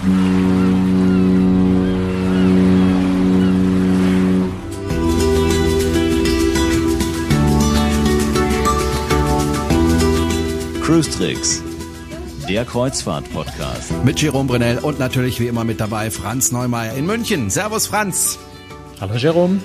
Cruise Tricks, der Kreuzfahrt-Podcast. Mit Jerome Brunel und natürlich wie immer mit dabei Franz Neumeier in München. Servus Franz. Hallo Jerome.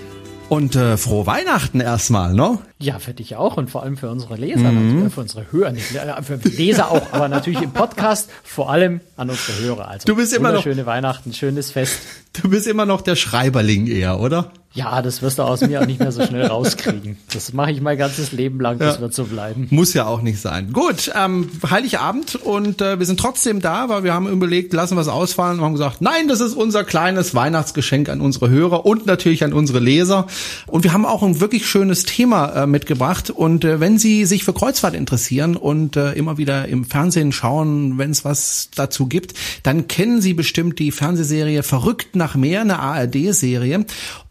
Und äh, frohe Weihnachten erstmal, ne? Ja, für dich auch und vor allem für unsere Leser, mhm. für unsere Hörer, nicht äh, für Leser auch, aber natürlich im Podcast vor allem an unsere Hörer. Also du bist immer noch schöne Weihnachten, schönes Fest. Du bist immer noch der Schreiberling eher, oder? Ja, das wirst du aus mir auch nicht mehr so schnell rauskriegen. Das mache ich mein ganzes Leben lang, das ja. wird so bleiben. Muss ja auch nicht sein. Gut, ähm, Heiligabend und äh, wir sind trotzdem da, weil wir haben überlegt, lassen wir es ausfallen und haben gesagt, nein, das ist unser kleines Weihnachtsgeschenk an unsere Hörer und natürlich an unsere Leser. Und wir haben auch ein wirklich schönes Thema äh, mitgebracht. Und äh, wenn Sie sich für Kreuzfahrt interessieren und äh, immer wieder im Fernsehen schauen, wenn es was dazu gibt, dann kennen Sie bestimmt die Fernsehserie Verrückt nach Meer, eine ARD-Serie.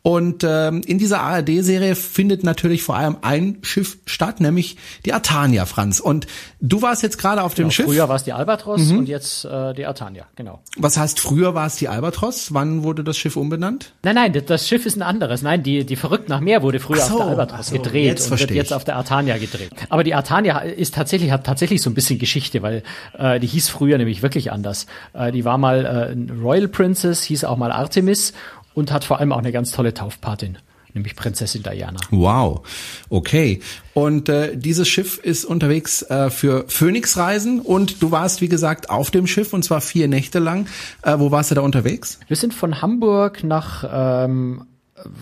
Und ähm, in dieser ARD-Serie findet natürlich vor allem ein Schiff statt, nämlich die Artania, Franz. Und du warst jetzt gerade auf dem genau, Schiff. Früher war es die Albatros mhm. und jetzt äh, die Artania, genau. Was heißt, früher war es die Albatros? Wann wurde das Schiff umbenannt? Nein, nein, das Schiff ist ein anderes. Nein, die, die Verrückt nach Meer wurde früher so, auf der Albatros so, gedreht jetzt und wird jetzt auf der Artania gedreht. Aber die Artania ist tatsächlich, hat tatsächlich so ein bisschen Geschichte, weil äh, die hieß früher nämlich wirklich anders. Äh, die war mal äh, Royal Princess, hieß auch mal Artemis und hat vor allem auch eine ganz tolle Taufpatin nämlich Prinzessin Diana. Wow, okay. Und äh, dieses Schiff ist unterwegs äh, für Phoenix-Reisen und du warst, wie gesagt, auf dem Schiff und zwar vier Nächte lang. Äh, wo warst du da unterwegs? Wir sind von Hamburg nach ähm,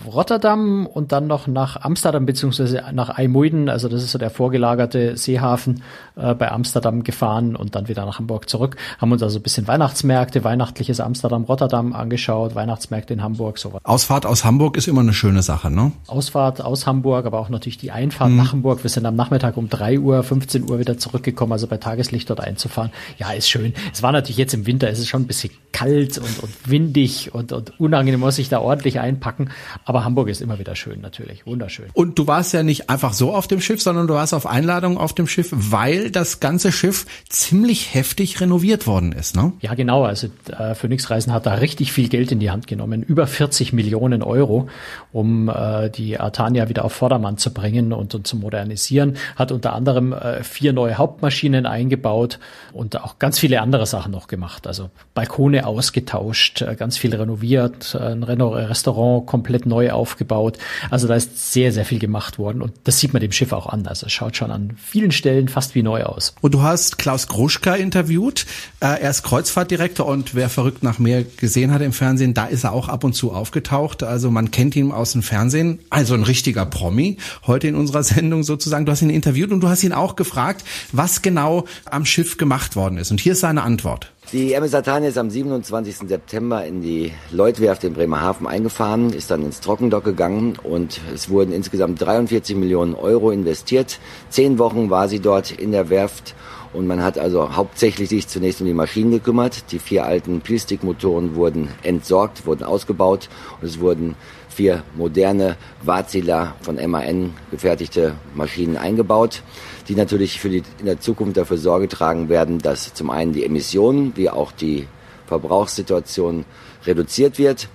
Rotterdam und dann noch nach Amsterdam beziehungsweise nach Eimuiden, also das ist so der vorgelagerte Seehafen äh, bei Amsterdam gefahren und dann wieder nach Hamburg zurück. Haben uns also ein bisschen Weihnachtsmärkte, weihnachtliches Amsterdam, Rotterdam angeschaut, Weihnachtsmärkte in Hamburg, sowas. Ausfahrt aus Hamburg ist immer eine schöne Sache, ne? Ausfahrt aus Hamburg, aber auch natürlich die Einfahrt mhm. nach Hamburg. Wir sind am Nachmittag um drei Uhr, 15 Uhr wieder zurückgekommen, also bei Tageslicht dort einzufahren. Ja, ist schön. Es war natürlich jetzt im Winter, es ist schon ein bisschen kalt und, und windig und, und unangenehm, muss sich da ordentlich einpacken. Aber Hamburg ist immer wieder schön, natürlich. Wunderschön. Und du warst ja nicht einfach so auf dem Schiff, sondern du warst auf Einladung auf dem Schiff, weil das ganze Schiff ziemlich heftig renoviert worden ist, ne? Ja, genau. Also äh, Phoenix Reisen hat da richtig viel Geld in die Hand genommen. Über 40 Millionen Euro, um äh, die Artania wieder auf Vordermann zu bringen und, und zu modernisieren. Hat unter anderem äh, vier neue Hauptmaschinen eingebaut und auch ganz viele andere Sachen noch gemacht. Also Balkone ausgetauscht, äh, ganz viel renoviert, ein Restaurant komplett neu aufgebaut. Also da ist sehr, sehr viel gemacht worden und das sieht man dem Schiff auch an. Also es schaut schon an vielen Stellen fast wie neu aus. Und du hast Klaus Gruschka interviewt. Äh, er ist Kreuzfahrtdirektor und wer verrückt nach mehr gesehen hat im Fernsehen, da ist er auch ab und zu aufgetaucht. Also man kennt ihn aus dem Fernsehen. Also ein richtiger Promi heute in unserer Sendung sozusagen. Du hast ihn interviewt und du hast ihn auch gefragt, was genau am Schiff gemacht worden ist. Und hier ist seine Antwort. Die MS Satania ist am 27. September in die Leutwerft in Bremerhaven eingefahren, ist dann ins Trockendock gegangen und es wurden insgesamt 43 Millionen Euro investiert. Zehn Wochen war sie dort in der Werft und man hat also hauptsächlich sich zunächst um die Maschinen gekümmert. Die vier alten Plastikmotoren wurden entsorgt, wurden ausgebaut und es wurden vier moderne Wazilla von MAN gefertigte Maschinen eingebaut, die natürlich für die, in der Zukunft dafür Sorge tragen werden, dass zum einen die Emissionen wie auch die Verbrauchssituation reduziert wird,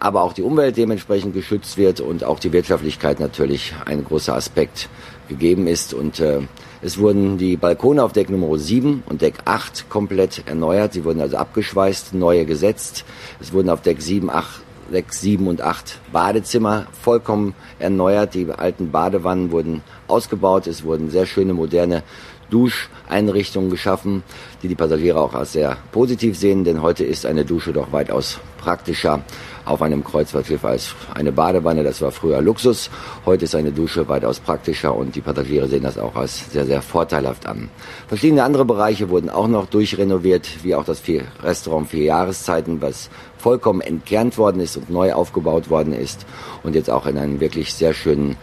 aber auch die Umwelt dementsprechend geschützt wird und auch die Wirtschaftlichkeit natürlich ein großer Aspekt gegeben ist. Und äh, es wurden die Balkone auf Deck Nummer 7 und Deck 8 komplett erneuert. Sie wurden also abgeschweißt, neue gesetzt. Es wurden auf Deck 7, 8 sechs, sieben und acht Badezimmer vollkommen erneuert. Die alten Badewannen wurden ausgebaut. Es wurden sehr schöne moderne Duscheinrichtungen geschaffen, die die Passagiere auch als sehr positiv sehen, denn heute ist eine Dusche doch weitaus praktischer auf einem Kreuzfahrtschiff als eine Badewanne. Das war früher Luxus. Heute ist eine Dusche weitaus praktischer und die Passagiere sehen das auch als sehr, sehr vorteilhaft an. Verschiedene andere Bereiche wurden auch noch durchrenoviert, wie auch das Restaurant Vier Jahreszeiten, was vollkommen entkernt worden ist und neu aufgebaut worden ist und jetzt auch in einem wirklich sehr schönen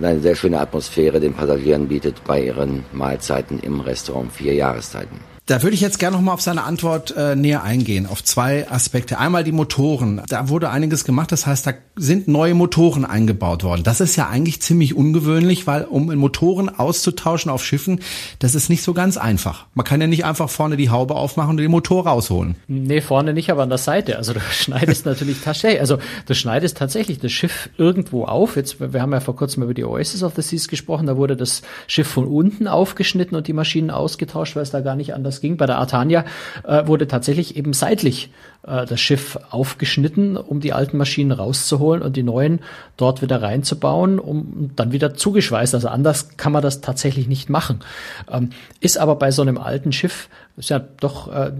eine sehr schöne Atmosphäre den Passagieren bietet bei ihren Mahlzeiten im Restaurant Vier Jahreszeiten. Da würde ich jetzt gerne noch mal auf seine Antwort äh, näher eingehen, auf zwei Aspekte. Einmal die Motoren. Da wurde einiges gemacht, das heißt, da sind neue Motoren eingebaut worden. Das ist ja eigentlich ziemlich ungewöhnlich, weil um Motoren auszutauschen auf Schiffen, das ist nicht so ganz einfach. Man kann ja nicht einfach vorne die Haube aufmachen und den Motor rausholen. Nee, vorne nicht, aber an der Seite. Also du schneidest natürlich tatsächlich, also du schneidest tatsächlich das Schiff irgendwo auf. Jetzt, wir haben ja vor kurzem über die Oasis of the Seas gesprochen, da wurde das Schiff von unten aufgeschnitten und die Maschinen ausgetauscht, weil es da gar nicht anders ging. Bei der Artania äh, wurde tatsächlich eben seitlich äh, das Schiff aufgeschnitten, um die alten Maschinen rauszuholen und die neuen dort wieder reinzubauen, um dann wieder zugeschweißt. Also anders kann man das tatsächlich nicht machen. Ähm, ist aber bei so einem alten Schiff ist ja doch äh,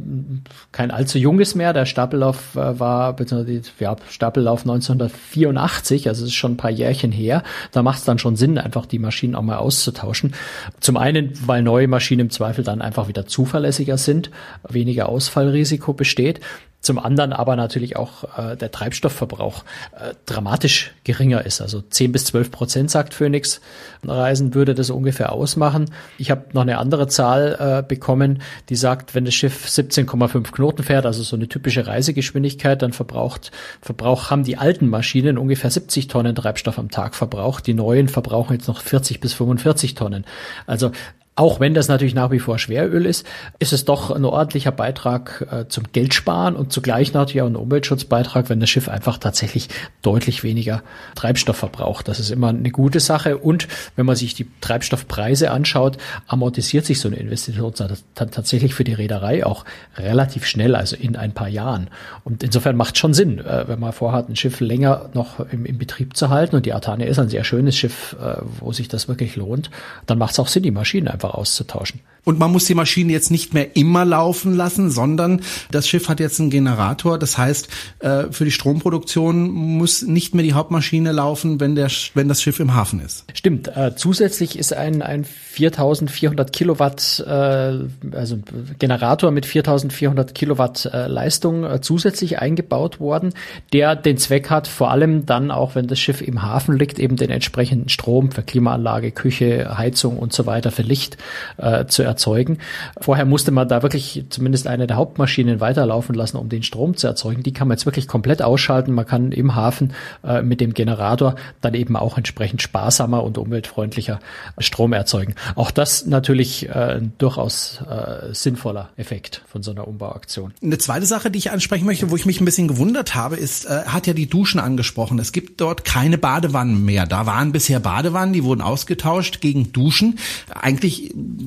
kein allzu junges mehr. Der Stapellauf äh, war, beziehungsweise ja, Stapellauf 1984, also ist schon ein paar Jährchen her. Da macht es dann schon Sinn, einfach die Maschinen auch mal auszutauschen. Zum einen, weil neue Maschinen im Zweifel dann einfach wieder zuverlässiger sind, weniger Ausfallrisiko besteht. Zum anderen aber natürlich auch äh, der Treibstoffverbrauch äh, dramatisch geringer ist. Also 10 bis 12 Prozent, sagt Phoenix. Reisen würde das ungefähr ausmachen. Ich habe noch eine andere Zahl äh, bekommen, die sagt, wenn das Schiff 17,5 Knoten fährt, also so eine typische Reisegeschwindigkeit, dann verbraucht, Verbrauch haben die alten Maschinen ungefähr 70 Tonnen Treibstoff am Tag verbraucht. Die neuen verbrauchen jetzt noch 40 bis 45 Tonnen. Also auch wenn das natürlich nach wie vor Schweröl ist, ist es doch ein ordentlicher Beitrag äh, zum Geldsparen und zugleich natürlich auch ein Umweltschutzbeitrag, wenn das Schiff einfach tatsächlich deutlich weniger Treibstoff verbraucht. Das ist immer eine gute Sache. Und wenn man sich die Treibstoffpreise anschaut, amortisiert sich so eine Investition tatsächlich für die Reederei auch relativ schnell, also in ein paar Jahren. Und insofern macht schon Sinn, äh, wenn man vorhat, ein Schiff länger noch im, im Betrieb zu halten. Und die Artania ist ein sehr schönes Schiff, äh, wo sich das wirklich lohnt. Dann macht es auch Sinn, die Maschine einfach auszutauschen. Und man muss die Maschine jetzt nicht mehr immer laufen lassen, sondern das Schiff hat jetzt einen Generator. Das heißt, äh, für die Stromproduktion muss nicht mehr die Hauptmaschine laufen, wenn, der, wenn das Schiff im Hafen ist. Stimmt. Äh, zusätzlich ist ein, ein 4400 Kilowatt, äh, also Generator mit 4400 Kilowatt Leistung zusätzlich eingebaut worden, der den Zweck hat, vor allem dann auch, wenn das Schiff im Hafen liegt, eben den entsprechenden Strom für Klimaanlage, Küche, Heizung und so weiter für Licht äh, zu erzeugen. Vorher musste man da wirklich zumindest eine der Hauptmaschinen weiterlaufen lassen, um den Strom zu erzeugen. Die kann man jetzt wirklich komplett ausschalten. Man kann im Hafen äh, mit dem Generator dann eben auch entsprechend sparsamer und umweltfreundlicher Strom erzeugen. Auch das natürlich äh, ein durchaus äh, sinnvoller Effekt von so einer Umbauaktion. Eine zweite Sache, die ich ansprechen möchte, wo ich mich ein bisschen gewundert habe, ist, äh, hat ja die Duschen angesprochen. Es gibt dort keine Badewannen mehr. Da waren bisher Badewannen, die wurden ausgetauscht gegen Duschen. Eigentlich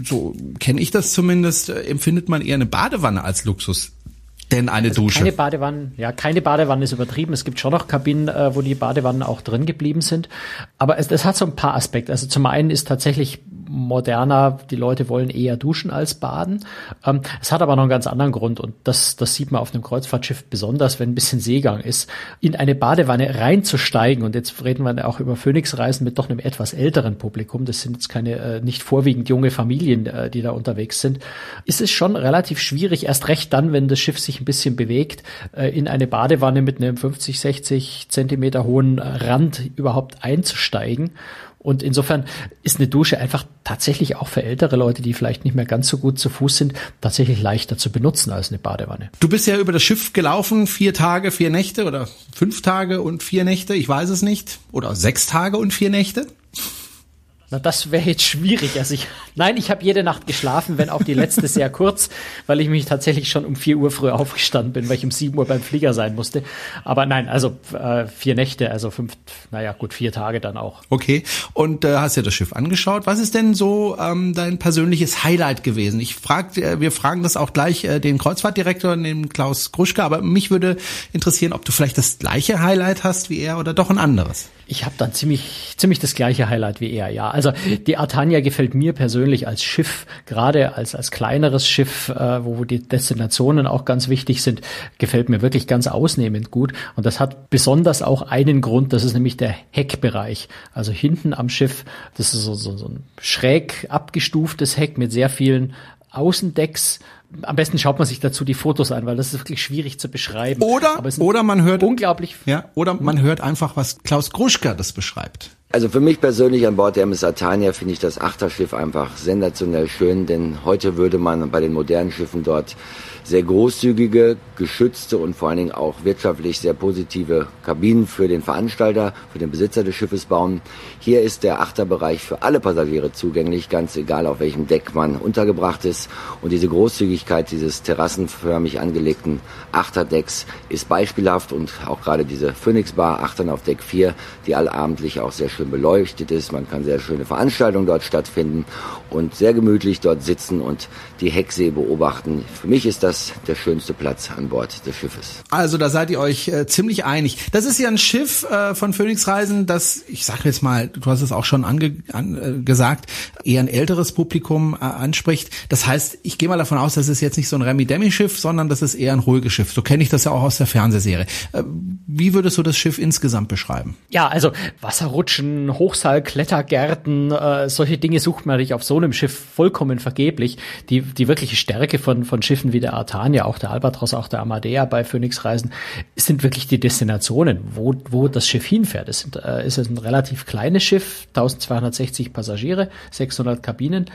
so kenne ich das zumindest, äh, empfindet man eher eine Badewanne als Luxus denn eine also Dusche? Keine Badewannen, ja, keine Badewanne ist übertrieben. Es gibt schon noch Kabinen, äh, wo die Badewannen auch drin geblieben sind. Aber es, es hat so ein paar Aspekte. Also zum einen ist tatsächlich moderner, die Leute wollen eher duschen als baden. Ähm, es hat aber noch einen ganz anderen Grund und das, das sieht man auf einem Kreuzfahrtschiff besonders, wenn ein bisschen Seegang ist, in eine Badewanne reinzusteigen. Und jetzt reden wir auch über Phoenix-Reisen mit doch einem etwas älteren Publikum. Das sind jetzt keine äh, nicht vorwiegend junge Familien, äh, die da unterwegs sind. Ist es schon relativ schwierig, erst recht dann, wenn das Schiff sich ein bisschen bewegt, äh, in eine Badewanne mit einem 50, 60 Zentimeter hohen Rand überhaupt einzusteigen. Und insofern ist eine Dusche einfach tatsächlich auch für ältere Leute, die vielleicht nicht mehr ganz so gut zu Fuß sind, tatsächlich leichter zu benutzen als eine Badewanne. Du bist ja über das Schiff gelaufen, vier Tage, vier Nächte oder fünf Tage und vier Nächte, ich weiß es nicht. Oder sechs Tage und vier Nächte. Na, das wäre jetzt schwierig. Also ich, nein, ich habe jede Nacht geschlafen, wenn auch die letzte sehr kurz, weil ich mich tatsächlich schon um vier Uhr früh aufgestanden bin, weil ich um sieben Uhr beim Flieger sein musste. Aber nein, also äh, vier Nächte, also fünf, naja, gut, vier Tage dann auch. Okay. Und äh, hast dir das Schiff angeschaut. Was ist denn so ähm, dein persönliches Highlight gewesen? Ich frag, äh, wir fragen das auch gleich äh, den Kreuzfahrtdirektor, den Klaus Gruschka, aber mich würde interessieren, ob du vielleicht das gleiche Highlight hast wie er oder doch ein anderes. Ich habe dann ziemlich, ziemlich das gleiche Highlight wie er, ja. Also die Artania gefällt mir persönlich als Schiff, gerade als, als kleineres Schiff, äh, wo die Destinationen auch ganz wichtig sind, gefällt mir wirklich ganz ausnehmend gut. Und das hat besonders auch einen Grund, das ist nämlich der Heckbereich. Also hinten am Schiff, das ist so, so, so ein schräg abgestuftes Heck mit sehr vielen Außendecks am besten schaut man sich dazu die Fotos an, weil das ist wirklich schwierig zu beschreiben. Oder, oder man hört unglaublich. Ja, oder man hört einfach, was Klaus Gruschka das beschreibt. Also für mich persönlich an Bord der MS Atania finde ich das Achterschiff einfach sensationell schön, denn heute würde man bei den modernen Schiffen dort sehr großzügige, geschützte und vor allen Dingen auch wirtschaftlich sehr positive Kabinen für den Veranstalter, für den Besitzer des Schiffes bauen. Hier ist der Achterbereich für alle Passagiere zugänglich, ganz egal auf welchem Deck man untergebracht ist. Und diese Großzügigkeit dieses terrassenförmig angelegten Achterdecks ist beispielhaft und auch gerade diese Phoenix Bar Achtern auf Deck 4, die allabendlich auch sehr schön beleuchtet ist. Man kann sehr schöne Veranstaltungen dort stattfinden und sehr gemütlich dort sitzen und die Hecksee beobachten. Für mich ist das der schönste Platz an Bord des Schiffes. Also da seid ihr euch äh, ziemlich einig. Das ist ja ein Schiff äh, von Phoenix Reisen, das, ich sage jetzt mal, du hast es auch schon ange, an, äh, gesagt, eher ein älteres Publikum äh, anspricht. Das heißt, ich gehe mal davon aus, das ist jetzt nicht so ein Remi-Demi-Schiff, sondern das ist eher ein ruhiges Schiff. So kenne ich das ja auch aus der Fernsehserie. Äh, wie würdest du das Schiff insgesamt beschreiben? Ja, also Wasserrutschen, Hochseil, Klettergärten, äh, solche Dinge sucht man natürlich auf so einem Schiff vollkommen vergeblich. Die, die wirkliche Stärke von, von Schiffen wie der Artania, auch der Albatros, auch der Amadea bei Phoenix Reisen, sind wirklich die Destinationen, wo, wo das Schiff hinfährt. Es sind, äh, ist ein relativ kleines Schiff, 1260 Passagiere, 600 Kabinen.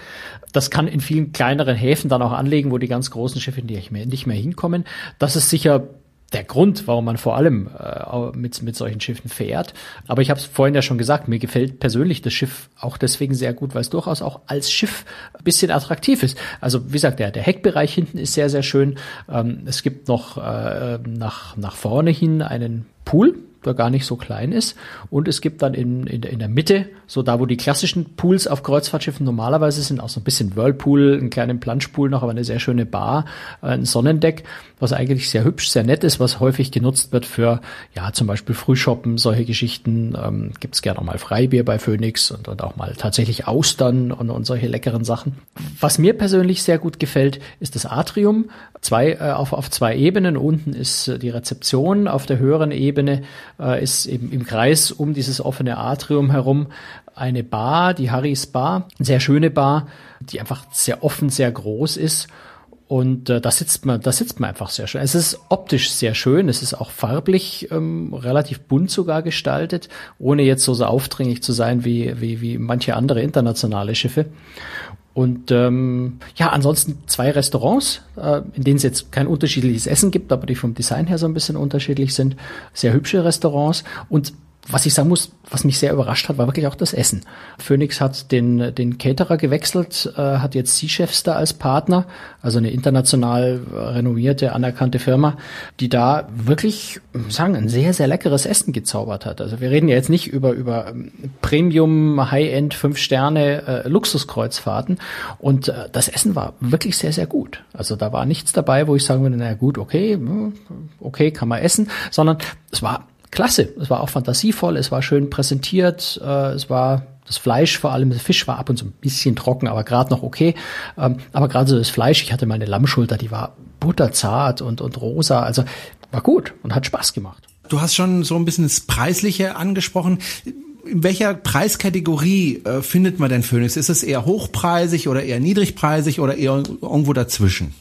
Das kann in vielen kleineren Häfen dann auch anlegen, wo die ganz großen Schiffe nicht mehr, nicht mehr hinkommen. Das ist sicher der Grund, warum man vor allem äh, mit, mit solchen Schiffen fährt. Aber ich habe es vorhin ja schon gesagt, mir gefällt persönlich das Schiff auch deswegen sehr gut, weil es durchaus auch als Schiff ein bisschen attraktiv ist. Also wie gesagt, der, der Heckbereich hinten ist sehr, sehr schön. Ähm, es gibt noch äh, nach, nach vorne hin einen Pool, der gar nicht so klein ist. Und es gibt dann in, in, in der Mitte, so da, wo die klassischen Pools auf Kreuzfahrtschiffen normalerweise sind, auch so ein bisschen Whirlpool, einen kleinen Planschpool noch, aber eine sehr schöne Bar, äh, ein Sonnendeck, was eigentlich sehr hübsch, sehr nett ist, was häufig genutzt wird für, ja, zum Beispiel Frühshoppen, solche Geschichten. Ähm, Gibt es gerne auch mal Freibier bei Phoenix und, und auch mal tatsächlich Austern und, und solche leckeren Sachen. Was mir persönlich sehr gut gefällt, ist das Atrium. Zwei, äh, auf, auf zwei Ebenen. Unten ist äh, die Rezeption, auf der höheren Ebene äh, ist eben im Kreis um dieses offene Atrium herum eine Bar, die Harrys Bar, sehr schöne Bar, die einfach sehr offen, sehr groß ist. Und äh, da sitzt man, da sitzt man einfach sehr schön. Es ist optisch sehr schön, es ist auch farblich ähm, relativ bunt sogar gestaltet, ohne jetzt so, so aufdringlich zu sein wie, wie, wie manche andere internationale Schiffe. Und ähm, ja, ansonsten zwei Restaurants, äh, in denen es jetzt kein unterschiedliches Essen gibt, aber die vom Design her so ein bisschen unterschiedlich sind. Sehr hübsche Restaurants und was ich sagen muss, was mich sehr überrascht hat, war wirklich auch das Essen. Phoenix hat den, den Caterer gewechselt, äh, hat jetzt Sea Chefs da als Partner, also eine international renommierte, anerkannte Firma, die da wirklich, sagen, ein sehr, sehr leckeres Essen gezaubert hat. Also wir reden ja jetzt nicht über, über ähm, Premium, High-End, fünf Sterne äh, Luxuskreuzfahrten. Und äh, das Essen war wirklich sehr, sehr gut. Also da war nichts dabei, wo ich sagen würde, naja gut, okay, hm, okay, kann man essen, sondern es war klasse. Es war auch fantasievoll, es war schön präsentiert, äh, es war das Fleisch vor allem, der Fisch war ab und zu ein bisschen trocken, aber gerade noch okay. Ähm, aber gerade so das Fleisch, ich hatte meine Lammschulter, die war butterzart und, und rosa, also war gut und hat Spaß gemacht. Du hast schon so ein bisschen das Preisliche angesprochen. In welcher Preiskategorie äh, findet man denn Phoenix? Ist es eher hochpreisig oder eher niedrigpreisig oder eher irgendwo dazwischen?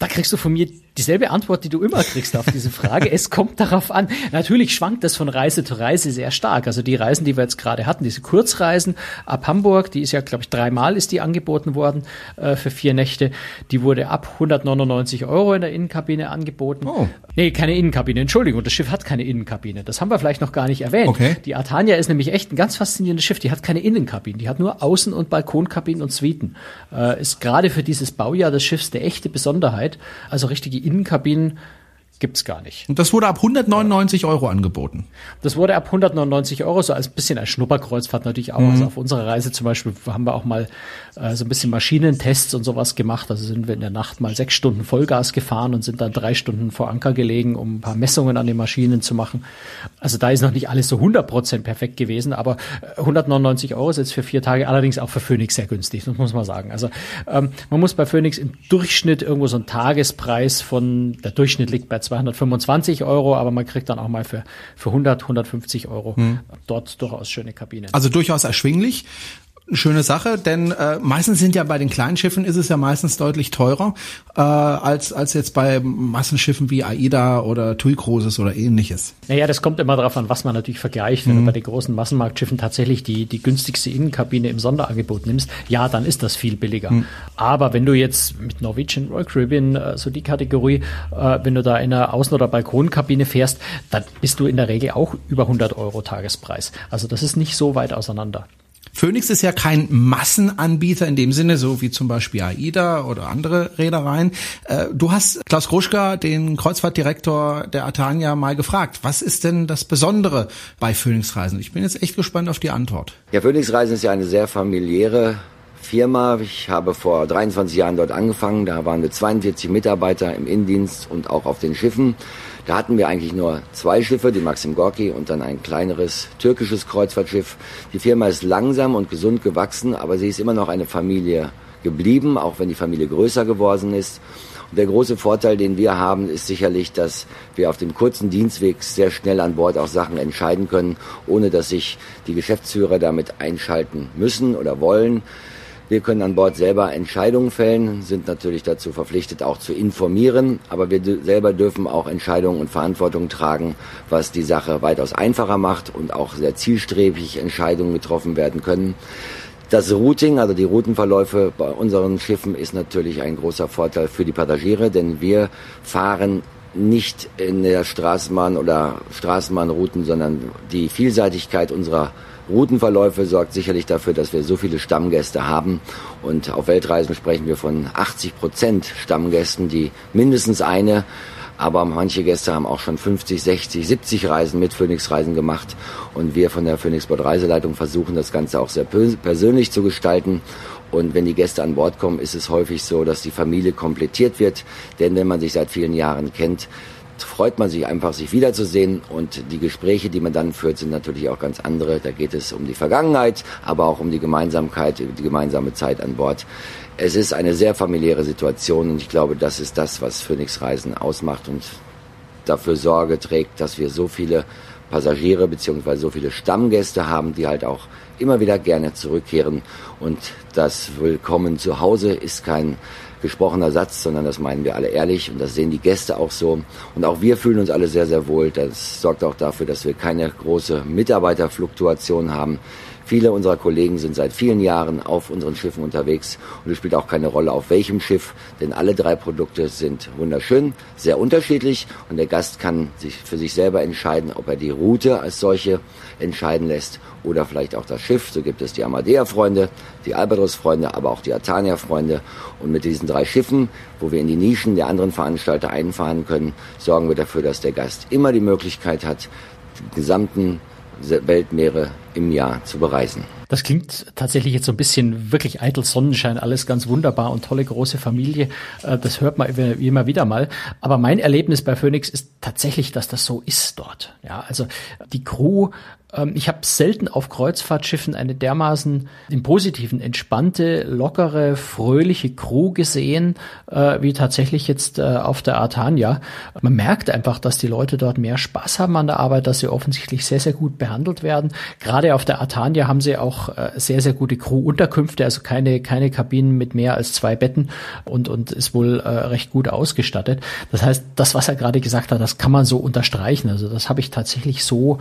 Da kriegst du von mir dieselbe Antwort, die du immer kriegst auf diese Frage. es kommt darauf an. Natürlich schwankt das von Reise zu Reise sehr stark. Also die Reisen, die wir jetzt gerade hatten, diese Kurzreisen ab Hamburg, die ist ja, glaube ich, dreimal ist die angeboten worden äh, für vier Nächte. Die wurde ab 199 Euro in der Innenkabine angeboten. Oh. Nee, keine Innenkabine, Entschuldigung, das Schiff hat keine Innenkabine. Das haben wir vielleicht noch gar nicht erwähnt. Okay. Die Artania ist nämlich echt ein ganz faszinierendes Schiff. Die hat keine Innenkabine, die hat nur Außen- und Balkonkabinen und Suiten. Äh, ist gerade für dieses Baujahr des Schiffs der echte Besonderheit. Also richtige Innenkabinen gibt's gar nicht. Und das wurde ab 199 Euro angeboten. Das wurde ab 199 Euro, so als bisschen als Schnupperkreuzfahrt natürlich auch. Mhm. Also auf unserer Reise zum Beispiel haben wir auch mal äh, so ein bisschen Maschinentests und sowas gemacht. Also sind wir in der Nacht mal sechs Stunden Vollgas gefahren und sind dann drei Stunden vor Anker gelegen, um ein paar Messungen an den Maschinen zu machen. Also da ist noch nicht alles so 100 Prozent perfekt gewesen, aber 199 Euro ist jetzt für vier Tage allerdings auch für Phoenix sehr günstig, das muss man sagen. Also ähm, man muss bei Phoenix im Durchschnitt irgendwo so einen Tagespreis von, der Durchschnitt liegt bei 225 Euro, aber man kriegt dann auch mal für, für 100, 150 Euro hm. dort durchaus schöne Kabinen. Also durchaus erschwinglich. Eine schöne Sache, denn äh, meistens sind ja bei den kleinen Schiffen ist es ja meistens deutlich teurer äh, als als jetzt bei Massenschiffen wie AIDA oder TUI Cruises oder ähnliches. Naja, das kommt immer darauf an, was man natürlich vergleicht. Wenn mhm. du bei den großen Massenmarktschiffen tatsächlich die die günstigste Innenkabine im Sonderangebot nimmst, ja, dann ist das viel billiger. Mhm. Aber wenn du jetzt mit Norwegian Royal Caribbean äh, so die Kategorie, äh, wenn du da in einer Außen- oder Balkonkabine fährst, dann bist du in der Regel auch über 100 Euro Tagespreis. Also das ist nicht so weit auseinander. Phoenix ist ja kein Massenanbieter in dem Sinne, so wie zum Beispiel AIDA oder andere Reedereien. Äh, du hast Klaus Gruschka, den Kreuzfahrtdirektor der Atania, mal gefragt, was ist denn das Besondere bei Phoenix Reisen? Ich bin jetzt echt gespannt auf die Antwort. Ja, Phoenix Reisen ist ja eine sehr familiäre Firma. Ich habe vor 23 Jahren dort angefangen. Da waren wir 42 Mitarbeiter im Innendienst und auch auf den Schiffen. Da hatten wir eigentlich nur zwei Schiffe, die Maxim Gorki und dann ein kleineres türkisches Kreuzfahrtschiff. Die Firma ist langsam und gesund gewachsen, aber sie ist immer noch eine Familie geblieben, auch wenn die Familie größer geworden ist. Und der große Vorteil, den wir haben, ist sicherlich, dass wir auf dem kurzen Dienstweg sehr schnell an Bord auch Sachen entscheiden können, ohne dass sich die Geschäftsführer damit einschalten müssen oder wollen. Wir können an Bord selber Entscheidungen fällen, sind natürlich dazu verpflichtet, auch zu informieren, aber wir selber dürfen auch Entscheidungen und Verantwortung tragen, was die Sache weitaus einfacher macht und auch sehr zielstrebig Entscheidungen getroffen werden können. Das Routing, also die Routenverläufe bei unseren Schiffen ist natürlich ein großer Vorteil für die Passagiere, denn wir fahren nicht in der Straßenbahn oder Straßenbahnrouten, sondern die Vielseitigkeit unserer Routenverläufe sorgt sicherlich dafür, dass wir so viele Stammgäste haben. Und auf Weltreisen sprechen wir von 80 Prozent Stammgästen, die mindestens eine aber manche Gäste haben auch schon 50, 60, 70 Reisen mit Phoenix Reisen gemacht. Und wir von der Phoenix Board Reiseleitung versuchen das Ganze auch sehr persönlich zu gestalten. Und wenn die Gäste an Bord kommen, ist es häufig so, dass die Familie komplettiert wird. Denn wenn man sich seit vielen Jahren kennt, freut man sich einfach, sich wiederzusehen. Und die Gespräche, die man dann führt, sind natürlich auch ganz andere. Da geht es um die Vergangenheit, aber auch um die Gemeinsamkeit, die gemeinsame Zeit an Bord. Es ist eine sehr familiäre Situation und ich glaube, das ist das, was Phoenix Reisen ausmacht und dafür Sorge trägt, dass wir so viele Passagiere beziehungsweise so viele Stammgäste haben, die halt auch immer wieder gerne zurückkehren. Und das Willkommen zu Hause ist kein gesprochener Satz, sondern das meinen wir alle ehrlich und das sehen die Gäste auch so. Und auch wir fühlen uns alle sehr, sehr wohl. Das sorgt auch dafür, dass wir keine große Mitarbeiterfluktuation haben. Viele unserer Kollegen sind seit vielen Jahren auf unseren Schiffen unterwegs und es spielt auch keine Rolle, auf welchem Schiff, denn alle drei Produkte sind wunderschön, sehr unterschiedlich und der Gast kann sich für sich selber entscheiden, ob er die Route als solche entscheiden lässt oder vielleicht auch das Schiff. So gibt es die Amadea-Freunde, die Albatros-Freunde, aber auch die Atania-Freunde. Und mit diesen drei Schiffen, wo wir in die Nischen der anderen Veranstalter einfahren können, sorgen wir dafür, dass der Gast immer die Möglichkeit hat, den gesamten Weltmeere im Jahr zu bereisen. Das klingt tatsächlich jetzt so ein bisschen wirklich eitel Sonnenschein, alles ganz wunderbar und tolle große Familie. Äh, das hört man immer wieder mal. Aber mein Erlebnis bei Phoenix ist tatsächlich, dass das so ist dort. Ja, also die Crew ähm, ich habe selten auf Kreuzfahrtschiffen eine dermaßen im Positiven entspannte, lockere, fröhliche Crew gesehen, äh, wie tatsächlich jetzt äh, auf der Artania. Man merkt einfach, dass die Leute dort mehr Spaß haben an der Arbeit, dass sie offensichtlich sehr, sehr gut behandelt werden. Gerade auf der Artania haben sie auch äh, sehr, sehr gute Crew-Unterkünfte, also keine, keine Kabinen mit mehr als zwei Betten und, und ist wohl recht gut ausgestattet. Das heißt, das, was er gerade gesagt hat, das kann man so unterstreichen. Also das habe ich tatsächlich so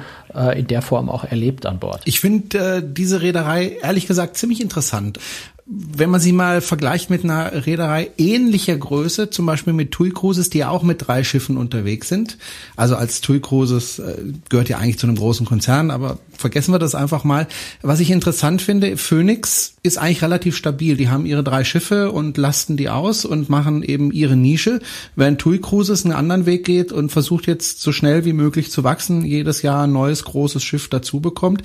in der Form Form auch erlebt an Bord. Ich finde äh, diese Reederei ehrlich gesagt ziemlich interessant wenn man sie mal vergleicht mit einer Reederei ähnlicher Größe, zum Beispiel mit TUI Cruises, die ja auch mit drei Schiffen unterwegs sind. Also als TUI Cruises äh, gehört ja eigentlich zu einem großen Konzern, aber vergessen wir das einfach mal. Was ich interessant finde, Phoenix ist eigentlich relativ stabil. Die haben ihre drei Schiffe und lasten die aus und machen eben ihre Nische, während TUI Cruises einen anderen Weg geht und versucht jetzt so schnell wie möglich zu wachsen, jedes Jahr ein neues großes Schiff dazu bekommt.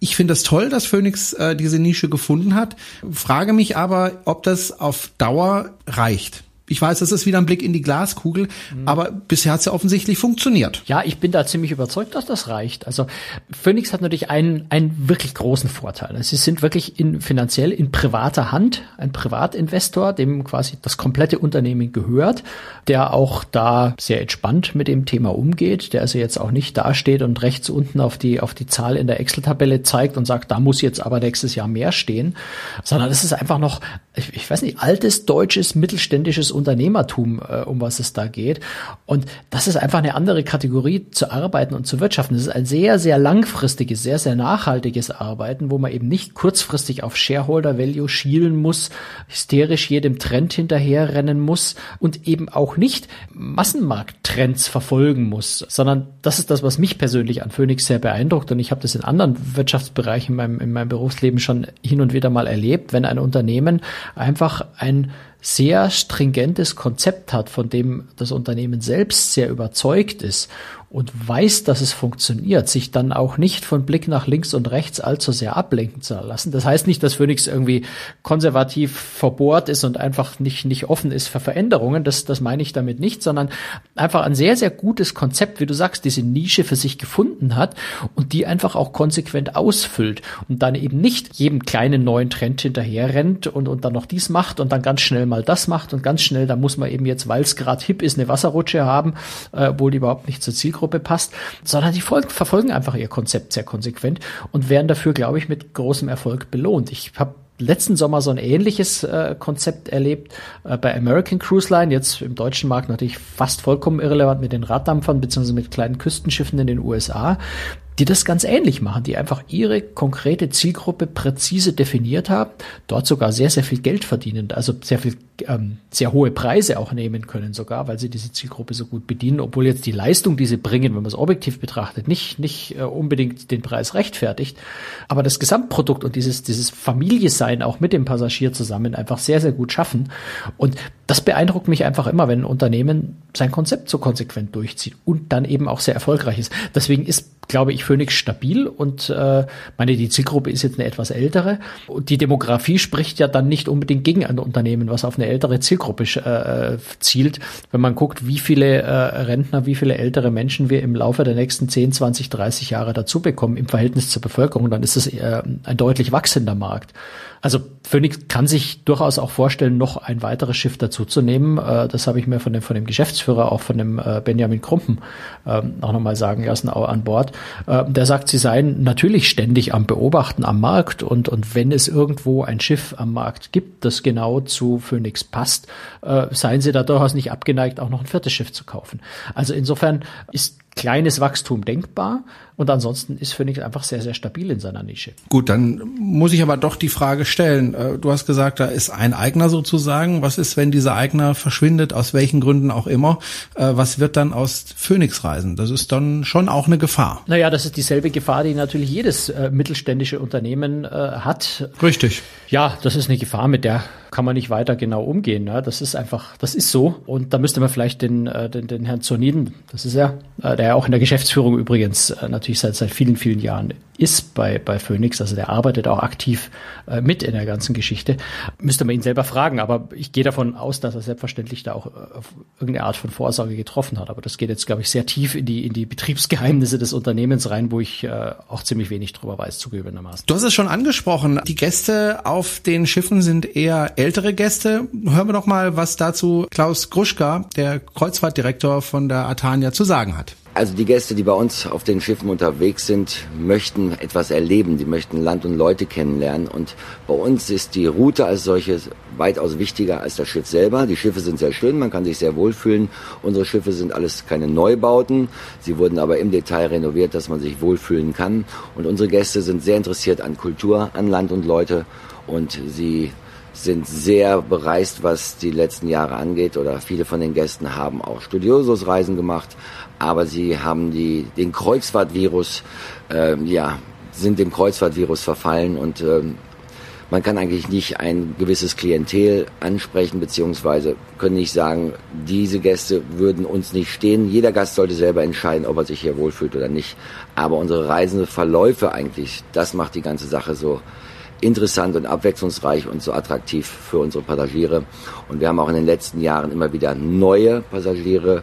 Ich finde das toll, dass Phoenix äh, diese Nische gefunden hat, frage mich aber, ob das auf Dauer reicht. Ich weiß, das ist wieder ein Blick in die Glaskugel, mhm. aber bisher hat es ja offensichtlich funktioniert. Ja, ich bin da ziemlich überzeugt, dass das reicht. Also Phoenix hat natürlich einen, einen wirklich großen Vorteil. Sie sind wirklich in, finanziell in privater Hand, ein Privatinvestor, dem quasi das komplette Unternehmen gehört, der auch da sehr entspannt mit dem Thema umgeht, der also jetzt auch nicht dasteht und rechts unten auf die, auf die Zahl in der Excel-Tabelle zeigt und sagt, da muss jetzt aber nächstes Jahr mehr stehen, sondern es ist einfach noch, ich, ich weiß nicht, altes deutsches mittelständisches Unternehmertum, äh, um was es da geht. Und das ist einfach eine andere Kategorie zu arbeiten und zu wirtschaften. Das ist ein sehr, sehr langfristiges, sehr, sehr nachhaltiges Arbeiten, wo man eben nicht kurzfristig auf Shareholder Value schielen muss, hysterisch jedem Trend hinterherrennen muss und eben auch nicht Massenmarkttrends verfolgen muss, sondern das ist das, was mich persönlich an Phoenix sehr beeindruckt und ich habe das in anderen Wirtschaftsbereichen in meinem, in meinem Berufsleben schon hin und wieder mal erlebt, wenn ein Unternehmen einfach ein sehr stringentes Konzept hat, von dem das Unternehmen selbst sehr überzeugt ist und weiß, dass es funktioniert, sich dann auch nicht von Blick nach links und rechts allzu sehr ablenken zu lassen. Das heißt nicht, dass Phoenix irgendwie konservativ verbohrt ist und einfach nicht, nicht offen ist für Veränderungen. Das, das meine ich damit nicht, sondern einfach ein sehr, sehr gutes Konzept, wie du sagst, diese Nische für sich gefunden hat und die einfach auch konsequent ausfüllt und dann eben nicht jedem kleinen neuen Trend hinterher rennt und, und dann noch dies macht und dann ganz schnell mal das macht und ganz schnell, da muss man eben jetzt, weil es gerade hip ist, eine Wasserrutsche haben, äh, obwohl die überhaupt nicht zur Zielgruppe Zielgruppe passt, sondern die folgen, verfolgen einfach ihr Konzept sehr konsequent und werden dafür, glaube ich, mit großem Erfolg belohnt. Ich habe letzten Sommer so ein ähnliches äh, Konzept erlebt äh, bei American Cruise Line, jetzt im deutschen Markt natürlich fast vollkommen irrelevant mit den Raddampfern beziehungsweise mit kleinen Küstenschiffen in den USA die das ganz ähnlich machen, die einfach ihre konkrete Zielgruppe präzise definiert haben, dort sogar sehr, sehr viel Geld verdienen, also sehr viel, ähm, sehr hohe Preise auch nehmen können sogar, weil sie diese Zielgruppe so gut bedienen, obwohl jetzt die Leistung, die sie bringen, wenn man es objektiv betrachtet, nicht, nicht äh, unbedingt den Preis rechtfertigt. Aber das Gesamtprodukt und dieses, dieses Familiesein auch mit dem Passagier zusammen einfach sehr, sehr gut schaffen. Und das beeindruckt mich einfach immer, wenn ein Unternehmen sein Konzept so konsequent durchzieht und dann eben auch sehr erfolgreich ist. Deswegen ist glaube ich, Phoenix stabil und äh, meine, die Zielgruppe ist jetzt eine etwas ältere. Und die Demografie spricht ja dann nicht unbedingt gegen ein Unternehmen, was auf eine ältere Zielgruppe äh, zielt. Wenn man guckt, wie viele äh, Rentner, wie viele ältere Menschen wir im Laufe der nächsten 10, 20, 30 Jahre dazu bekommen im Verhältnis zur Bevölkerung, dann ist es äh, ein deutlich wachsender Markt. Also Phoenix kann sich durchaus auch vorstellen, noch ein weiteres Schiff dazuzunehmen. Äh, das habe ich mir von dem, von dem Geschäftsführer, auch von dem äh, Benjamin Krumpen, ähm, auch nochmal sagen lassen, auch an Bord. Äh, der sagt, sie seien natürlich ständig am Beobachten am Markt und, und wenn es irgendwo ein Schiff am Markt gibt, das genau zu Phoenix passt, seien sie da durchaus nicht abgeneigt, auch noch ein viertes Schiff zu kaufen. Also insofern ist kleines Wachstum denkbar. Und ansonsten ist Phoenix einfach sehr, sehr stabil in seiner Nische. Gut, dann muss ich aber doch die Frage stellen. Äh, du hast gesagt, da ist ein Eigner sozusagen. Was ist, wenn dieser Eigner verschwindet, aus welchen Gründen auch immer? Äh, was wird dann aus Phoenix Reisen? Das ist dann schon auch eine Gefahr. Naja, das ist dieselbe Gefahr, die natürlich jedes äh, mittelständische Unternehmen hat. Richtig. Ja, das ist eine Gefahr, mit der kann man nicht weiter genau umgehen. Ne? Das ist einfach, das ist so. Und da müsste man vielleicht den, den, den Herrn Zoniden, das ist er, der ja auch in der Geschäftsführung übrigens äh, natürlich seit, seit vielen, vielen Jahren ist bei, bei Phoenix, also der arbeitet auch aktiv äh, mit in der ganzen Geschichte, müsste man ihn selber fragen. Aber ich gehe davon aus, dass er selbstverständlich da auch äh, irgendeine Art von Vorsorge getroffen hat. Aber das geht jetzt, glaube ich, sehr tief in die, in die Betriebsgeheimnisse des Unternehmens rein, wo ich auch ziemlich wenig drüber weiß, zugegebenermaßen. Du hast es schon angesprochen. Die Gäste auf den Schiffen sind eher ältere Gäste. Hören wir doch mal, was dazu Klaus Gruschka, der Kreuzfahrtdirektor von der Atania, zu sagen hat. Also die Gäste, die bei uns auf den Schiffen unterwegs sind, möchten etwas erleben, die möchten Land und Leute kennenlernen. Und bei uns ist die Route als solche weitaus wichtiger als das Schiff selber. Die Schiffe sind sehr schön, man kann sich sehr wohlfühlen. Unsere Schiffe sind alles keine Neubauten. Sie wurden aber im Detail renoviert, dass man sich wohlfühlen kann. Und unsere Gäste sind sehr interessiert an Kultur, an Land und Leute. Und sie sind sehr bereist, was die letzten Jahre angeht. Oder viele von den Gästen haben auch Studiosus-Reisen gemacht, aber sie haben die, den Kreuzfahrtvirus, äh, ja, sind dem Kreuzfahrtvirus verfallen und äh, man kann eigentlich nicht ein gewisses Klientel ansprechen, beziehungsweise können nicht sagen, diese Gäste würden uns nicht stehen. Jeder Gast sollte selber entscheiden, ob er sich hier wohlfühlt oder nicht. Aber unsere Reisenverläufe eigentlich, das macht die ganze Sache so interessant und abwechslungsreich und so attraktiv für unsere Passagiere. Und wir haben auch in den letzten Jahren immer wieder neue Passagiere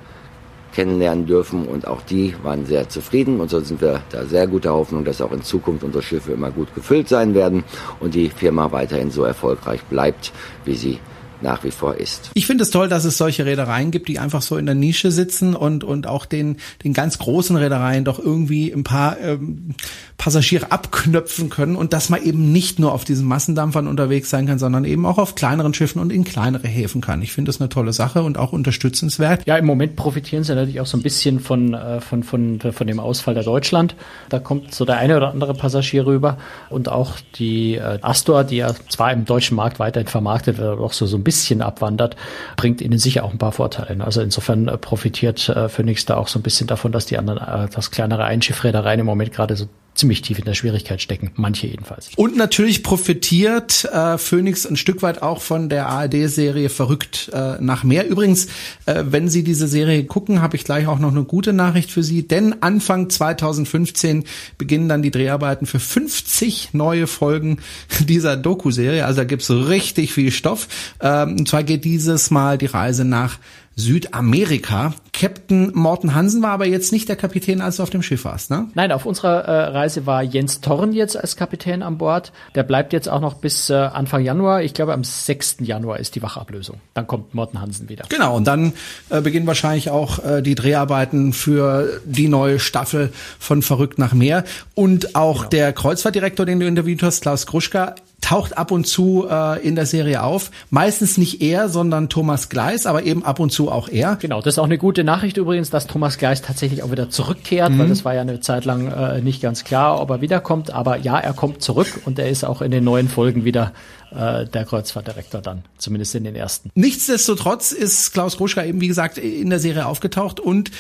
kennenlernen dürfen und auch die waren sehr zufrieden und so sind wir da sehr guter Hoffnung, dass auch in Zukunft unsere Schiffe immer gut gefüllt sein werden und die Firma weiterhin so erfolgreich bleibt, wie sie nach wie vor ist. Ich finde es toll, dass es solche Reedereien gibt, die einfach so in der Nische sitzen und und auch den den ganz großen Reedereien doch irgendwie ein paar ähm, Passagiere abknöpfen können und dass man eben nicht nur auf diesen Massendampfern unterwegs sein kann, sondern eben auch auf kleineren Schiffen und in kleinere Häfen kann. Ich finde das eine tolle Sache und auch unterstützenswert. Ja, im Moment profitieren sie natürlich auch so ein bisschen von äh, von von von dem Ausfall der Deutschland. Da kommt so der eine oder andere Passagier rüber und auch die äh, Astor, die ja zwar im deutschen Markt weiterhin vermarktet wird, aber auch so so ein bisschen abwandert, bringt ihnen sicher auch ein paar Vorteile. Also insofern äh, profitiert äh, Phoenix da auch so ein bisschen davon, dass die anderen, äh, das kleinere Einschiffreedereien im Moment gerade so ziemlich tief in der Schwierigkeit stecken, manche jedenfalls. Und natürlich profitiert äh, Phoenix ein Stück weit auch von der ARD-Serie Verrückt äh, nach mehr. Übrigens, äh, wenn Sie diese Serie gucken, habe ich gleich auch noch eine gute Nachricht für Sie, denn Anfang 2015 beginnen dann die Dreharbeiten für 50 neue Folgen dieser Doku-Serie. Also da gibt's richtig viel Stoff. Ähm, und zwar geht dieses Mal die Reise nach Südamerika. Captain Morten Hansen war aber jetzt nicht der Kapitän, als du auf dem Schiff warst, ne? Nein, auf unserer äh, Reise war Jens Torren jetzt als Kapitän an Bord. Der bleibt jetzt auch noch bis äh, Anfang Januar. Ich glaube, am 6. Januar ist die Wachablösung. Dann kommt Morten Hansen wieder. Genau, und dann äh, beginnen wahrscheinlich auch äh, die Dreharbeiten für die neue Staffel von Verrückt nach Meer. Und auch genau. der Kreuzfahrtdirektor, den du interviewt hast, Klaus Gruschka, taucht ab und zu äh, in der Serie auf. Meistens nicht er, sondern Thomas Gleis, aber eben ab und zu auch er. Genau, das ist auch eine gute Nachricht übrigens, dass Thomas Gleis tatsächlich auch wieder zurückkehrt, mhm. weil das war ja eine Zeit lang äh, nicht ganz klar, ob er wiederkommt. Aber ja, er kommt zurück und er ist auch in den neuen Folgen wieder äh, der Kreuzfahrtdirektor dann, zumindest in den ersten. Nichtsdestotrotz ist Klaus Ruschka eben, wie gesagt, in der Serie aufgetaucht und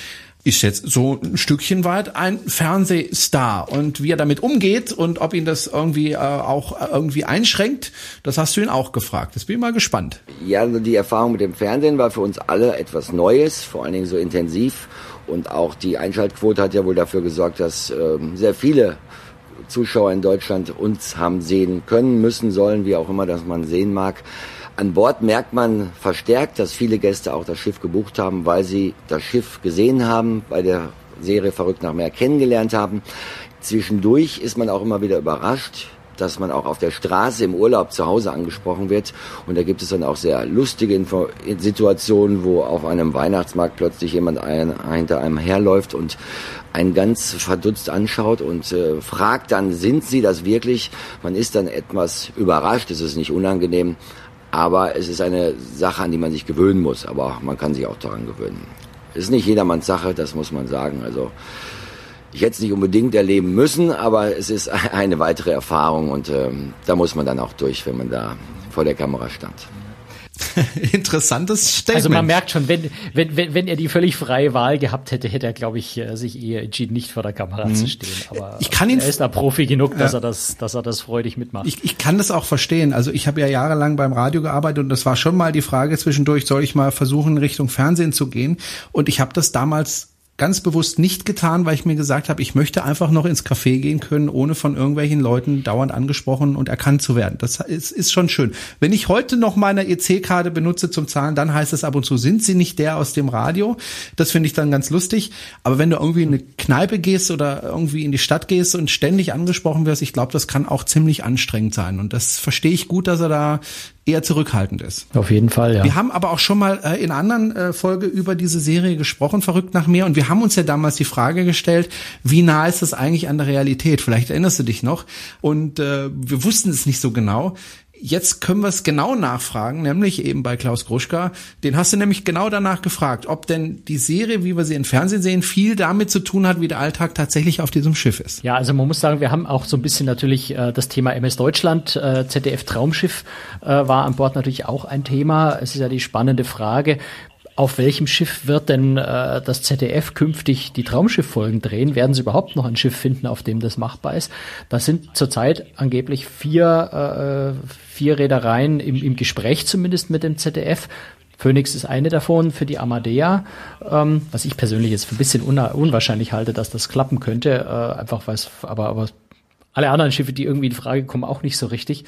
ist jetzt so ein Stückchen weit ein Fernsehstar. Und wie er damit umgeht und ob ihn das irgendwie äh, auch irgendwie einschränkt, das hast du ihn auch gefragt. Das bin ich mal gespannt. Ja, also die Erfahrung mit dem Fernsehen war für uns alle etwas Neues, vor allen Dingen so intensiv. Und auch die Einschaltquote hat ja wohl dafür gesorgt, dass äh, sehr viele Zuschauer in Deutschland uns haben sehen können, müssen, sollen, wie auch immer das man sehen mag. An Bord merkt man verstärkt, dass viele Gäste auch das Schiff gebucht haben, weil sie das Schiff gesehen haben, bei der Serie Verrückt nach Meer kennengelernt haben. Zwischendurch ist man auch immer wieder überrascht, dass man auch auf der Straße im Urlaub zu Hause angesprochen wird. Und da gibt es dann auch sehr lustige Info Situationen, wo auf einem Weihnachtsmarkt plötzlich jemand ein, hinter einem herläuft und einen ganz verdutzt anschaut und äh, fragt dann, sind Sie das wirklich? Man ist dann etwas überrascht, es ist nicht unangenehm, aber es ist eine Sache, an die man sich gewöhnen muss. Aber man kann sich auch daran gewöhnen. Es ist nicht jedermanns Sache, das muss man sagen. Also ich hätte es nicht unbedingt erleben müssen, aber es ist eine weitere Erfahrung und ähm, da muss man dann auch durch, wenn man da vor der Kamera stand. Interessantes Statement. Also man merkt schon, wenn, wenn, wenn, wenn er die völlig freie Wahl gehabt hätte, hätte er, glaube ich, äh, sich eher entschieden, nicht vor der Kamera mhm. zu stehen. Aber ich kann ihn, er ist da Profi genug, dass ja. er das, dass er das freudig mitmacht. Ich, ich kann das auch verstehen. Also ich habe ja jahrelang beim Radio gearbeitet und das war schon mal die Frage zwischendurch, soll ich mal versuchen, Richtung Fernsehen zu gehen? Und ich habe das damals ganz bewusst nicht getan, weil ich mir gesagt habe, ich möchte einfach noch ins Café gehen können, ohne von irgendwelchen Leuten dauernd angesprochen und erkannt zu werden. Das ist, ist schon schön. Wenn ich heute noch meine EC-Karte benutze zum Zahlen, dann heißt es ab und zu, sind sie nicht der aus dem Radio? Das finde ich dann ganz lustig. Aber wenn du irgendwie in eine Kneipe gehst oder irgendwie in die Stadt gehst und ständig angesprochen wirst, ich glaube, das kann auch ziemlich anstrengend sein. Und das verstehe ich gut, dass er da eher zurückhaltend ist. Auf jeden Fall, ja. Wir haben aber auch schon mal äh, in anderen äh, Folge über diese Serie gesprochen, verrückt nach mehr. Und wir haben uns ja damals die Frage gestellt, wie nah ist das eigentlich an der Realität? Vielleicht erinnerst du dich noch. Und äh, wir wussten es nicht so genau. Jetzt können wir es genau nachfragen, nämlich eben bei Klaus Gruschka. Den hast du nämlich genau danach gefragt, ob denn die Serie, wie wir sie im Fernsehen sehen, viel damit zu tun hat, wie der Alltag tatsächlich auf diesem Schiff ist. Ja, also man muss sagen, wir haben auch so ein bisschen natürlich äh, das Thema MS Deutschland, äh, ZDF Traumschiff äh, war an Bord natürlich auch ein Thema. Es ist ja die spannende Frage, auf welchem Schiff wird denn äh, das ZDF künftig die Traumschifffolgen drehen? Werden sie überhaupt noch ein Schiff finden, auf dem das machbar ist? Das sind zurzeit angeblich vier, äh, vier Reedereien im, im Gespräch zumindest mit dem ZDF. Phoenix ist eine davon für die Amadea, ähm, was ich persönlich jetzt für ein bisschen unwahrscheinlich halte, dass das klappen könnte, äh, einfach weil es aber, aber alle anderen Schiffe, die irgendwie in Frage kommen, auch nicht so richtig.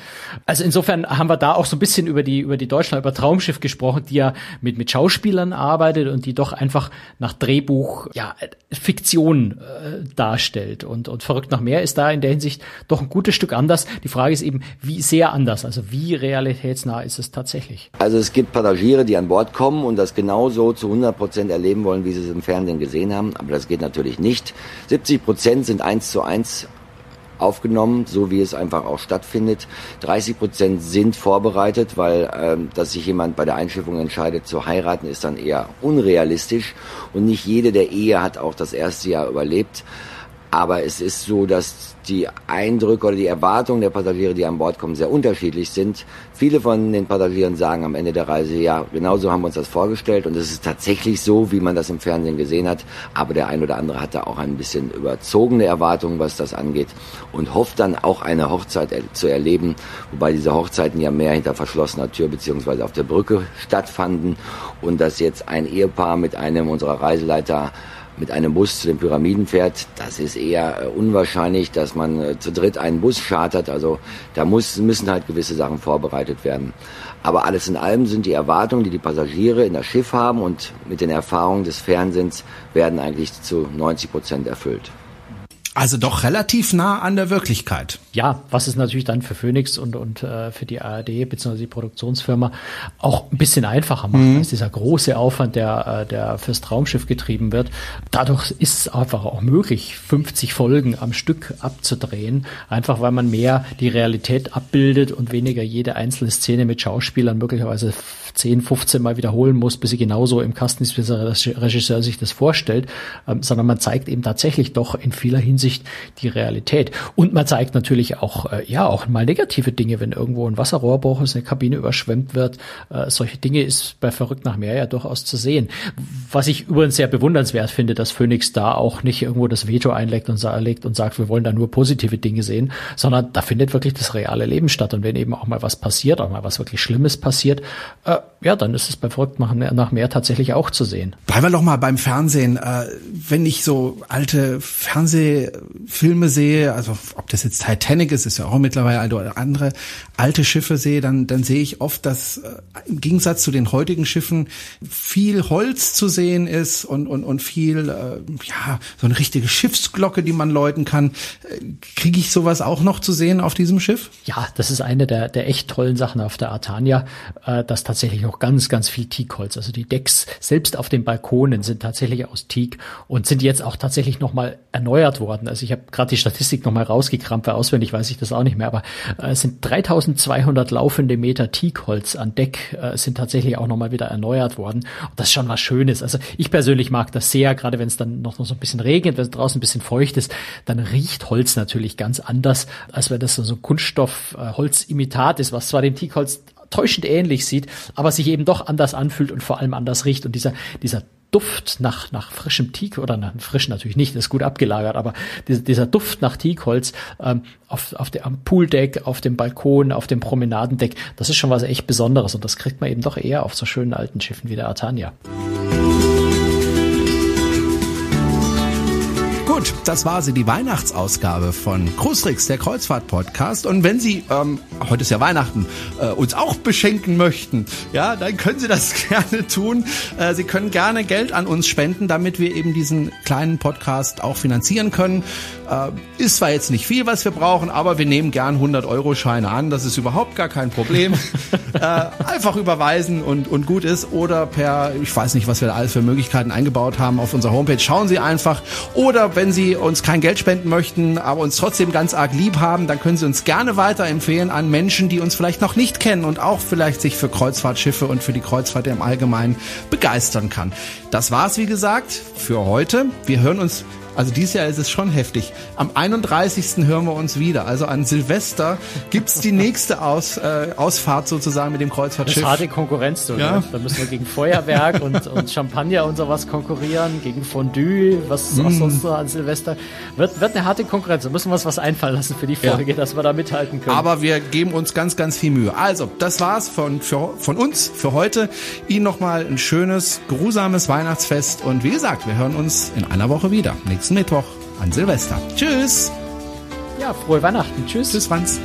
Also insofern haben wir da auch so ein bisschen über die, über die Deutschland, über Traumschiff gesprochen, die ja mit, mit Schauspielern arbeitet und die doch einfach nach Drehbuch, ja, Fiktion äh, darstellt. Und, und verrückt nach mehr ist da in der Hinsicht doch ein gutes Stück anders. Die Frage ist eben, wie sehr anders, also wie realitätsnah ist es tatsächlich? Also es gibt Passagiere, die an Bord kommen und das genauso zu 100 Prozent erleben wollen, wie sie es im Fernsehen gesehen haben. Aber das geht natürlich nicht. 70 Prozent sind eins zu eins aufgenommen, so wie es einfach auch stattfindet. 30 Prozent sind vorbereitet, weil ähm, dass sich jemand bei der Einschiffung entscheidet zu heiraten, ist dann eher unrealistisch und nicht jede der Ehe hat auch das erste Jahr überlebt. Aber es ist so, dass die Eindrücke oder die Erwartungen der Passagiere, die an Bord kommen, sehr unterschiedlich sind. Viele von den Passagieren sagen am Ende der Reise, ja, genauso haben wir uns das vorgestellt und es ist tatsächlich so, wie man das im Fernsehen gesehen hat. Aber der ein oder andere hat da auch ein bisschen überzogene Erwartungen, was das angeht und hofft dann auch eine Hochzeit zu erleben, wobei diese Hochzeiten ja mehr hinter verschlossener Tür beziehungsweise auf der Brücke stattfanden und dass jetzt ein Ehepaar mit einem unserer Reiseleiter mit einem Bus zu den Pyramiden fährt, das ist eher äh, unwahrscheinlich, dass man äh, zu dritt einen Bus chartert. Also da muss, müssen halt gewisse Sachen vorbereitet werden. Aber alles in allem sind die Erwartungen, die die Passagiere in das Schiff haben und mit den Erfahrungen des Fernsehens werden eigentlich zu 90 Prozent erfüllt. Also doch relativ nah an der Wirklichkeit. Ja, was es natürlich dann für Phoenix und, und äh, für die ARD bzw. die Produktionsfirma auch ein bisschen einfacher macht, mhm. als dieser große Aufwand, der, äh, der fürs Traumschiff getrieben wird. Dadurch ist es einfach auch möglich, 50 Folgen am Stück abzudrehen, einfach weil man mehr die Realität abbildet und weniger jede einzelne Szene mit Schauspielern möglicherweise 10, 15 Mal wiederholen muss, bis sie genauso im Kasten ist, wie der Regisseur sich das vorstellt, ähm, sondern man zeigt eben tatsächlich doch in vieler Hinsicht die Realität. Und man zeigt natürlich auch, äh, ja, auch mal negative Dinge, wenn irgendwo ein Wasserrohrbruch ist, eine Kabine überschwemmt wird. Äh, solche Dinge ist bei Verrückt nach Meer ja durchaus zu sehen. Was ich übrigens sehr bewundernswert finde, dass Phoenix da auch nicht irgendwo das Veto einlegt und, legt und sagt, wir wollen da nur positive Dinge sehen, sondern da findet wirklich das reale Leben statt. Und wenn eben auch mal was passiert, auch mal was wirklich Schlimmes passiert, äh, ja, dann ist es bei Verrückt nach mehr tatsächlich auch zu sehen. Bleiben wir doch mal beim Fernsehen. Äh, wenn ich so alte Fernsehfilme sehe, also ob das jetzt Titanic ist, ist ja auch mittlerweile oder andere alte Schiffe sehe, dann, dann sehe ich oft, dass äh, im Gegensatz zu den heutigen Schiffen viel Holz zu sehen ist und, und, und viel, äh, ja, so eine richtige Schiffsglocke, die man läuten kann. Kriege ich sowas auch noch zu sehen auf diesem Schiff? Ja, das ist eine der, der echt tollen Sachen auf der Artania, dass tatsächlich noch ganz, ganz viel Teakholz. Also die Decks selbst auf den Balkonen sind tatsächlich aus Teak und sind jetzt auch tatsächlich nochmal erneuert worden. Also ich habe gerade die Statistik nochmal rausgekramt, weil auswendig weiß ich das auch nicht mehr, aber äh, sind 3200 laufende Meter Teakholz an Deck äh, sind tatsächlich auch nochmal wieder erneuert worden. Und das ist schon was Schönes. Also ich persönlich mag das sehr, gerade wenn es dann noch, noch so ein bisschen regnet, wenn es draußen ein bisschen feucht ist, dann riecht Holz natürlich ganz anders, als wenn das so, so ein Kunststoff-Holzimitat äh, ist, was zwar dem Teakholz täuschend ähnlich sieht, aber sich eben doch anders anfühlt und vor allem anders riecht. Und dieser, dieser Duft nach, nach frischem Teak oder nach frisch natürlich nicht, ist gut abgelagert, aber dieser, dieser Duft nach Teakholz ähm, auf, auf der, am Pooldeck, auf dem Balkon, auf dem Promenadendeck, das ist schon was echt Besonderes und das kriegt man eben doch eher auf so schönen alten Schiffen wie der Artania. Gut, das war sie, die Weihnachtsausgabe von Cruistrix, der Kreuzfahrt-Podcast. Und wenn Sie, ähm, heute ist ja Weihnachten, äh, uns auch beschenken möchten, ja, dann können Sie das gerne tun. Äh, Sie können gerne Geld an uns spenden, damit wir eben diesen kleinen Podcast auch finanzieren können. Äh, ist zwar jetzt nicht viel, was wir brauchen, aber wir nehmen gern 100-Euro-Scheine an. Das ist überhaupt gar kein Problem. äh, einfach überweisen und, und gut ist. Oder per, ich weiß nicht, was wir da alles für Möglichkeiten eingebaut haben auf unserer Homepage. Schauen Sie einfach. Oder wenn Sie uns kein Geld spenden möchten, aber uns trotzdem ganz arg lieb haben, dann können Sie uns gerne weiterempfehlen an Menschen, die uns vielleicht noch nicht kennen und auch vielleicht sich für Kreuzfahrtschiffe und für die Kreuzfahrt im Allgemeinen begeistern kann. Das war's, wie gesagt, für heute. Wir hören uns also dieses Jahr ist es schon heftig. Am 31. hören wir uns wieder. Also an Silvester gibt's die nächste Aus, äh, Ausfahrt sozusagen mit dem Kreuzfahrtschiff. Das harte Konkurrenz, du, ja. Ne? Da müssen wir gegen Feuerwerk und, und Champagner und sowas konkurrieren, gegen Fondue, was mm. auch sonst so an Silvester. Wird, wird eine harte Konkurrenz. Da müssen wir uns was einfallen lassen für die Folge, ja. dass wir da mithalten können. Aber wir geben uns ganz, ganz viel Mühe. Also, das war's von, für, von uns für heute. Ihnen nochmal ein schönes, geruhsames Weihnachtsfest und wie gesagt, wir hören uns in einer Woche wieder. Nächsten nächsten Mittwoch an Silvester. Tschüss! Ja, frohe Weihnachten. Tschüss. Tschüss, Franz.